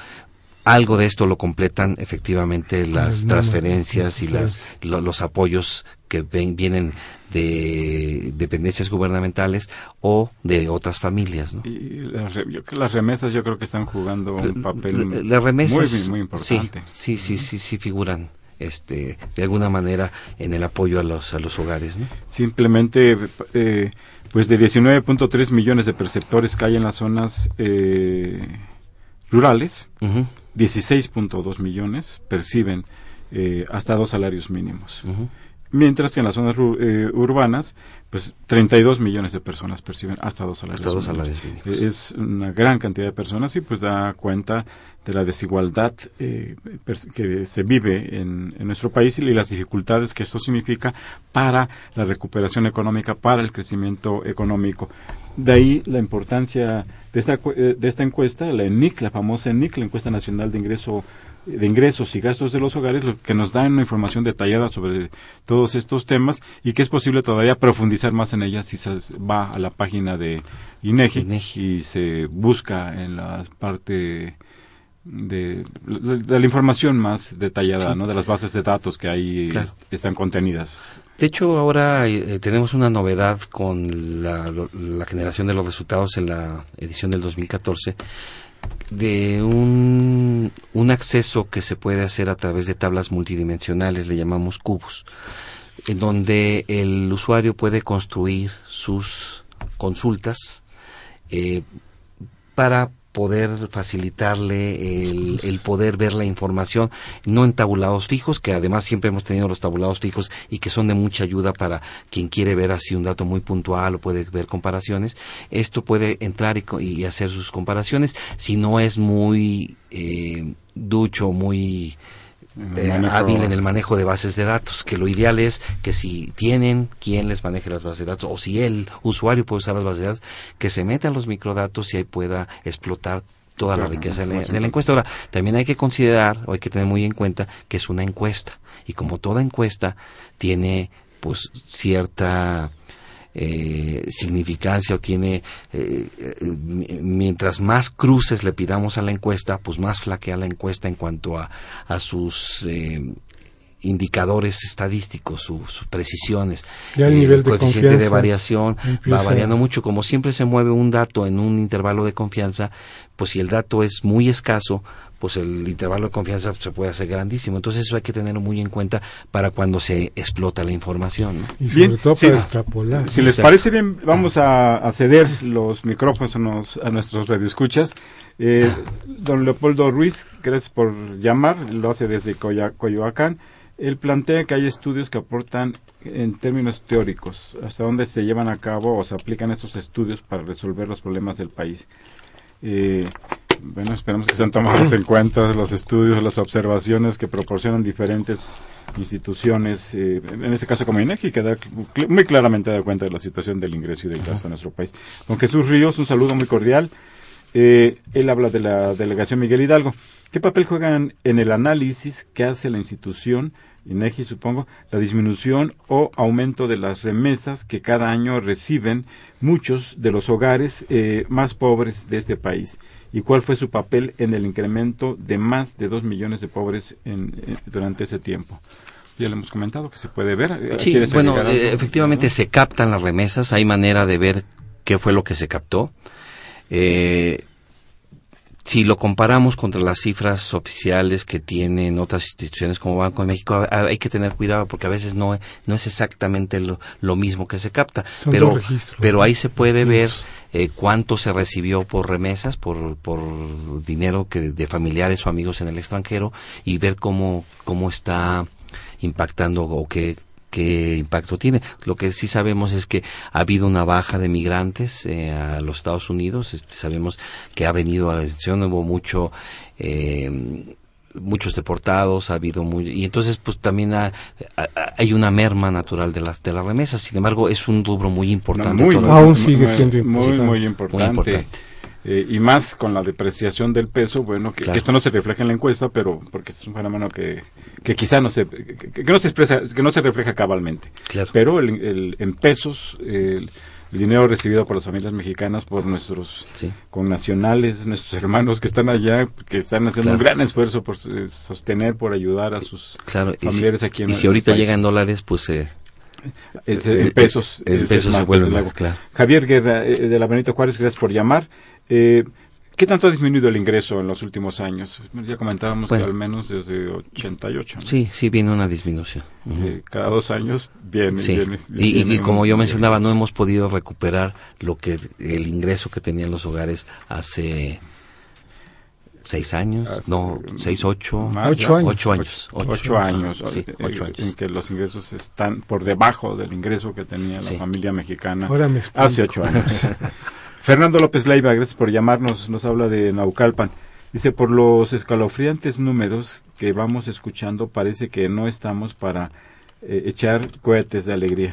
algo de esto lo completan efectivamente las transferencias y las, los apoyos que vienen de dependencias gubernamentales o de otras familias. ¿no? Y las, remesas yo creo que están jugando un papel las remesas, muy, importante. Sí, sí, sí, sí, figuran este, de alguna manera en el apoyo a los, a los hogares. ¿no? Simplemente, eh, pues de 19.3 millones de perceptores que hay en las zonas... Eh, rurales, 16.2 millones perciben eh, hasta dos salarios mínimos. Mientras que en las zonas eh, urbanas, pues 32 millones de personas perciben hasta dos salarios, mínimos. Es una gran cantidad de personas y pues da cuenta de la desigualdad eh, que se vive en, en, nuestro país y las dificultades que esto significa para la recuperación económica, para el crecimiento económico. De ahí la importancia de esta, eh, de esta encuesta, la ENIC, la famosa ENIC, la encuesta nacional de ingreso de ingresos y gastos de los hogares, lo que nos da una información detallada sobre todos estos temas y que es posible todavía profundizar más en ella si se va a la página de INEGI, INEGI. y se busca en la parte de, de, la información más detallada, ¿no? De las bases de datos que ahí están contenidas. De hecho, ahora eh, tenemos una novedad con la, la, generación de los resultados en la edición del 2014 de un, un acceso que se puede hacer a través de tablas multidimensionales, le llamamos cubos, en donde el usuario puede construir sus consultas eh, para poder facilitarle el, poder ver la información, no en tabulados fijos, que además siempre hemos tenido los tabulados fijos y que son de mucha ayuda para quien quiere ver así un dato muy puntual o puede ver comparaciones. Esto puede entrar y, hacer sus comparaciones si no es muy eh, ducho, muy eh, hábil en el manejo de bases de datos, que lo ideal es que si tienen quien les maneje las bases de datos o si el usuario puede usar las bases de datos, que se meta los microdatos y ahí pueda explotar toda la riqueza de la, encuesta. Ahora, también hay que considerar o hay que tener muy en cuenta que es una encuesta. Y como toda encuesta tiene pues cierta eh, significancia o tiene, eh, eh, mientras más cruces le pidamos a la encuesta, pues más flaquea la encuesta en cuanto a, a sus indicadores estadísticos, sus precisiones. Ya el, nivel de coeficiente de variación va variando mucho. Como siempre se mueve un dato en un intervalo de confianza, pues si el dato es muy escaso, pues el intervalo de confianza se puede hacer grandísimo. Entonces eso hay que tenerlo muy en cuenta para cuando se explota la información. Y sobre todo para extrapolar. Si les parece bien, vamos a, ceder los micrófonos a, nuestros radioescuchas. Eh, don Leopoldo Ruiz, gracias por llamar, lo hace desde Coyoacán. Él plantea que hay estudios que aportan en términos teóricos hasta dónde se llevan a cabo o se aplican estos estudios para resolver los problemas del país. Eh, bueno, esperamos que sean tomadas en cuenta los estudios, las observaciones que proporcionan diferentes instituciones, eh, en este caso como INEGI, que da muy claramente da cuenta de la situación del ingreso y del gasto en nuestro país. Don Jesús Ríos, un saludo muy cordial. Eh, él habla de la delegación Miguel Hidalgo. ¿Qué papel juegan en el análisis que hace la institución, INEGI supongo, la disminución o aumento de las remesas que cada año reciben muchos de los hogares eh, más pobres de este país? Y cuál fue su papel en el incremento de más de dos millones de pobres en, durante ese tiempo. Ya le hemos comentado que se puede ver. Sí, bueno, eh, efectivamente se captan las remesas, hay manera de ver qué fue lo que se captó. Eh, si lo comparamos contra las cifras oficiales que tienen otras instituciones como Banco de México, hay que tener cuidado porque a veces no, no es exactamente lo, lo mismo que se capta. pero, pero ahí se puede ver eh, cuánto se recibió por remesas, por, por dinero que de familiares o amigos en el extranjero y ver cómo, cómo está impactando o qué, qué impacto tiene. Lo que sí sabemos es que ha habido una baja de migrantes eh, a los Estados Unidos. Este, sabemos que ha venido a la elección, hubo mucho eh, muchos deportados, ha habido muy y entonces pues también hay una merma natural de las de las remesas. Sin embargo, es un rubro muy importante. muy, aún sigue siendo muy, muy, importante. Eh, y más con la depreciación del peso, bueno, que, esto no se refleja en la encuesta, pero porque es un fenómeno que, que quizá no se que, no se expresa, que no se refleja cabalmente. Claro. Pero el, en pesos el, el dinero recibido por las familias mexicanas, por nuestros connacionales, nuestros hermanos que están allá, que están haciendo un gran esfuerzo por eh, sostener, por ayudar a sus familiares aquí en Y si ahorita llegan dólares, pues... Eh, en pesos. En pesos se vuelve claro. Javier Guerra, eh, de la Benito Juárez, gracias por llamar. Eh, ¿Qué tanto ha disminuido el ingreso en los últimos años? Ya comentábamos que al menos desde 88. Sí, sí viene una disminución. Eh, cada dos años viene. Sí. y, como yo mencionaba, no hemos podido recuperar lo que el ingreso que tenían los hogares hace seis años, no, seis, ocho, ocho años. Ocho años. Ocho, años, sí, eh, ocho años. En que los ingresos están por debajo del ingreso que tenía la familia mexicana hace ocho años. Fernando López Leiva, gracias por llamarnos, nos habla de Naucalpan. Dice, por los escalofriantes números que vamos escuchando, parece que no estamos para eh, echar cohetes de alegría.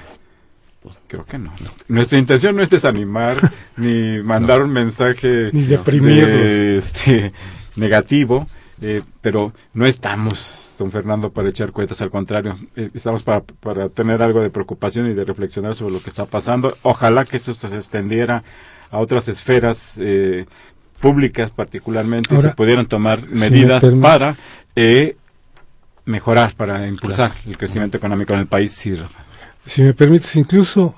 Pues, creo que no, Nuestra intención no es desanimar ni mandar un mensaje ni este, negativo, eh, pero no estamos, don Fernando, para echar cohetes, al contrario, eh, estamos para, para tener algo de preocupación y de reflexionar sobre lo que está pasando. Ojalá que esto se extendiera a otras esferas eh, públicas particularmente se pudieran tomar medidas para eh, mejorar, para impulsar el crecimiento económico en el país. Si me permites, incluso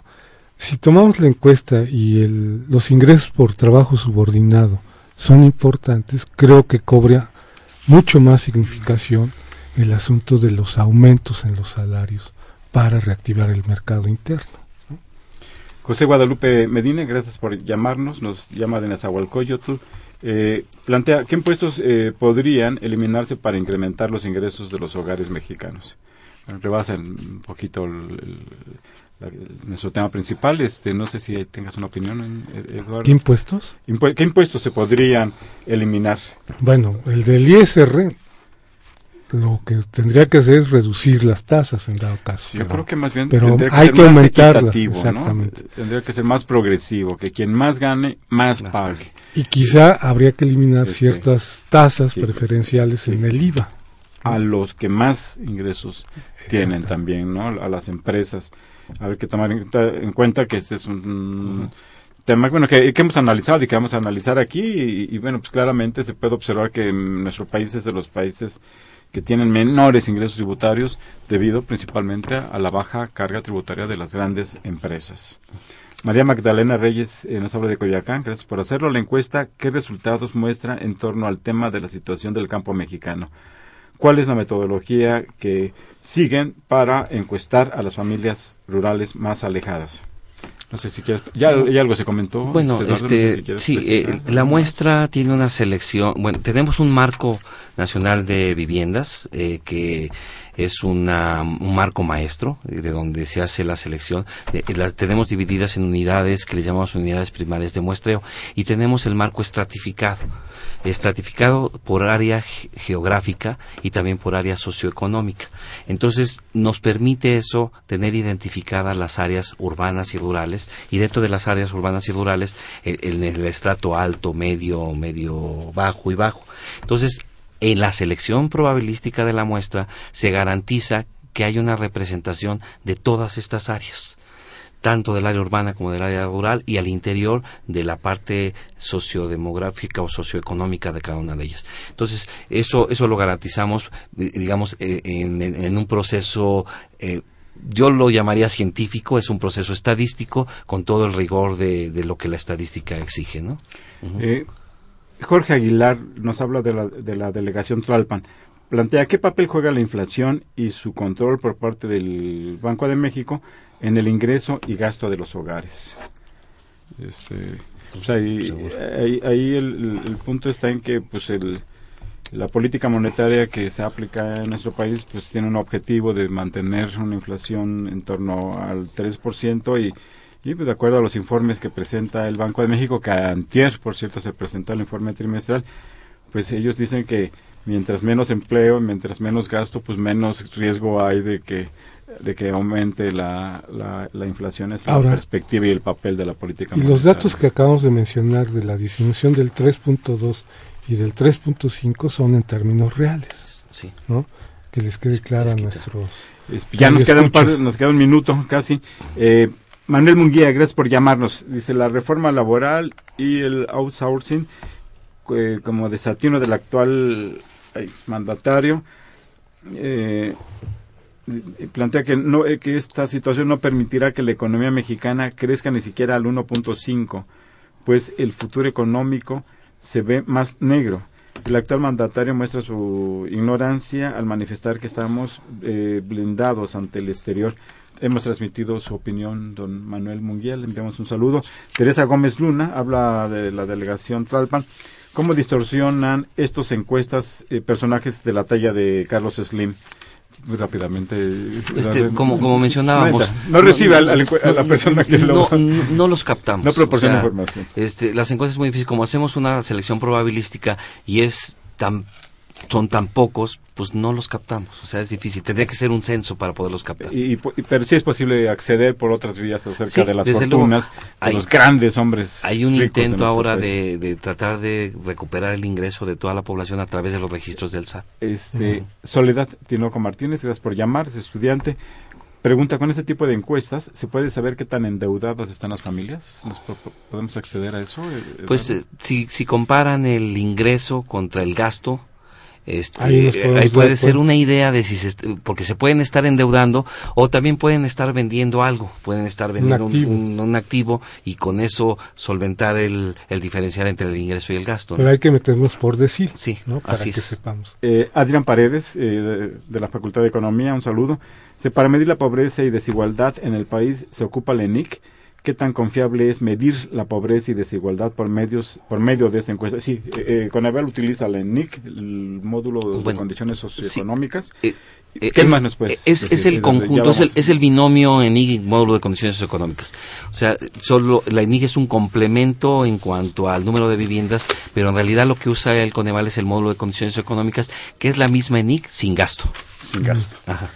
si tomamos la encuesta y el, los ingresos por trabajo subordinado son importantes, creo que cobra mucho más significación el asunto de los aumentos en los salarios para reactivar el mercado interno. José Guadalupe Medina, gracias por llamarnos, nos llama de Nezahualcóyotl. Eh, plantea, ¿qué impuestos eh, podrían eliminarse para incrementar los ingresos de los hogares mexicanos? Bueno, rebasan un poquito nuestro tema principal. Este, no sé si tengas una opinión, Eduardo. ¿Qué impuestos? ¿Qué impuestos se podrían eliminar? Bueno, el del ISR lo que tendría que hacer es reducir las tasas en dado caso. Yo creo que más bien pero que hay que aumentarlas. Exactamente. Tendría que ser más progresivo, que quien más gane, más pague. Y quizá habría que eliminar este, ciertas tasas preferenciales en el IVA. A los que más ingresos tienen también, ¿no? A las empresas. A ver que tomar en, cuenta que este es un tema bueno que, hemos analizado y que vamos a analizar aquí y, bueno pues claramente se puede observar que nuestro país es de los países que tienen menores ingresos tributarios debido principalmente a la baja carga tributaria de las grandes empresas. María Magdalena Reyes eh, nos habla de Coyacán, gracias por hacerlo. La encuesta, ¿qué resultados muestra en torno al tema de la situación del campo mexicano? ¿Cuál es la metodología que siguen para encuestar a las familias rurales más alejadas? No sé si quieres. Ya, algo se comentó. Bueno, este, sí, eh, la muestra tiene una selección. Bueno, tenemos un marco nacional de viviendas eh, que es una, un marco maestro eh, de donde se hace la selección. la, tenemos divididas en unidades que le llamamos unidades primarias de muestreo y tenemos el marco estratificado estratificado por área geográfica y también por área socioeconómica. Entonces, nos permite eso tener identificadas las áreas urbanas y rurales y dentro de las áreas urbanas y rurales en el, el estrato alto, medio, medio bajo y bajo. Entonces, en la selección probabilística de la muestra se garantiza que hay una representación de todas estas áreas tanto del área urbana como del área rural y al interior de la parte sociodemográfica o socioeconómica de cada una de ellas. Entonces, eso, eso lo garantizamos, eh, digamos, eh, en, un proceso eh, yo lo llamaría científico, es un proceso estadístico con todo el rigor de, lo que la estadística exige, ¿no? Jorge Aguilar nos habla de la, de la delegación Tlalpan. Plantea qué papel juega la inflación y su control por parte del Banco de México en el ingreso y gasto de los hogares. Este, pues ahí, ahí, el, punto está en que pues el, la política monetaria que se aplica en nuestro país pues tiene un objetivo de mantener una inflación en torno al 3% y, y pues, de acuerdo a los informes que presenta el Banco de México, que antier, por cierto, se presentó el informe trimestral, pues ellos dicen que mientras menos empleo, mientras menos gasto, pues menos riesgo hay de que de que aumente la, la, inflación es la perspectiva y el papel de la política y los datos que acabamos de mencionar de la disminución del 3.2 y del 3.5 son en términos reales sí. ¿no? que les quede clara a nuestros ya nos queda un par, nos queda un minuto casi. Eh, Manuel Munguía gracias por llamarnos. Dice la reforma laboral y el outsourcing eh, como desatino del actual mandatario eh, plantea que no eh, que esta situación no permitirá que la economía mexicana crezca ni siquiera al 1.5, pues el futuro económico se ve más negro. El actual mandatario muestra su ignorancia al manifestar que estamos eh, blindados ante el exterior. Hemos transmitido su opinión, don Manuel Munguía, le enviamos un saludo. Teresa Gómez Luna habla de la delegación Tlalpan. ¿Cómo distorsionan estos encuestas eh, personajes de la talla de Carlos Slim? Muy rápidamente. Este, como, como mencionábamos. No, recibe a, la persona que lo. No, los captamos. No proporciona información. Este, las encuestas es muy difícil. Como hacemos una selección probabilística y es tan son tan pocos, pues no los captamos. O sea, es difícil. Tendría que ser un censo para poderlos captar. Y, pero sí es posible acceder por otras vías acerca de las fortunas de los grandes hombres. Hay un intento ahora de, tratar de recuperar el ingreso de toda la población a través de los registros del SAT. Este, Soledad Tinoco Martínez, gracias por llamar, es estudiante. Pregunta, con este tipo de encuestas, ¿se puede saber qué tan endeudadas están las familias? ¿Podemos acceder a eso? Pues eh, si, si comparan el ingreso contra el gasto, este, ahí, puede ser una idea de si se, porque se pueden estar endeudando o también pueden estar vendiendo algo, pueden estar vendiendo un activo, y con eso solventar el, el, diferencial entre el ingreso y el gasto. Pero hay que meternos por decir, sí, para que sepamos. Eh, Adrián Paredes, eh, de, la Facultad de Economía, un saludo. para medir la pobreza y desigualdad en el país se ocupa la ENIC qué tan confiable es medir la pobreza y desigualdad por medios por medio de esta encuesta. Sí, eh, eh utiliza la ENIC, el módulo de condiciones socioeconómicas. Eh, eh, ¿Qué más nos puedes es, es el conjunto, es el, es el, binomio ENIC módulo de condiciones socioeconómicas. O sea, solo la ENIC es un complemento en cuanto al número de viviendas, pero en realidad lo que usa el Coneval es el módulo de condiciones socioeconómicas, que es la misma ENIC sin gasto. Sin gasto. Ajá.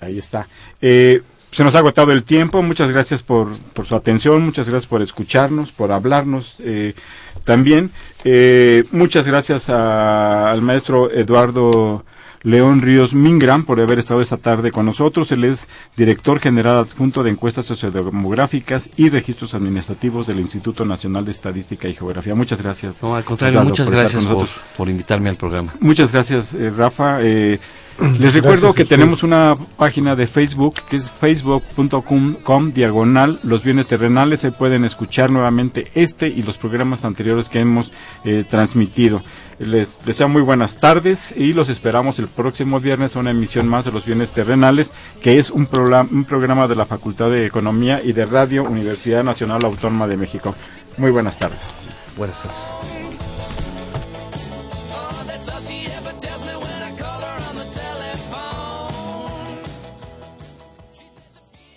Ahí está. Eh, se nos ha agotado el tiempo. Muchas gracias por, por su atención, muchas gracias por escucharnos, por hablarnos. Eh, también eh, muchas gracias al maestro Eduardo León Ríos Mingram por haber estado esta tarde con nosotros. Él es director general adjunto de encuestas sociodemográficas y registros administrativos del Instituto Nacional de Estadística y Geografía. Muchas gracias. No, al contrario, muchas gracias por, invitarme al programa. Muchas gracias, eh, Rafa. Les recuerdo que tenemos una página de Facebook que es facebook.com diagonal los bienes terrenales. Se pueden escuchar nuevamente este y los programas anteriores que hemos eh, transmitido. Les deseo muy buenas tardes y los esperamos el próximo viernes a una emisión más de los bienes terrenales, que es un, programa, un programa de la Facultad de Economía y de Radio Universidad Nacional Autónoma de México. Muy buenas tardes. Buenas tardes.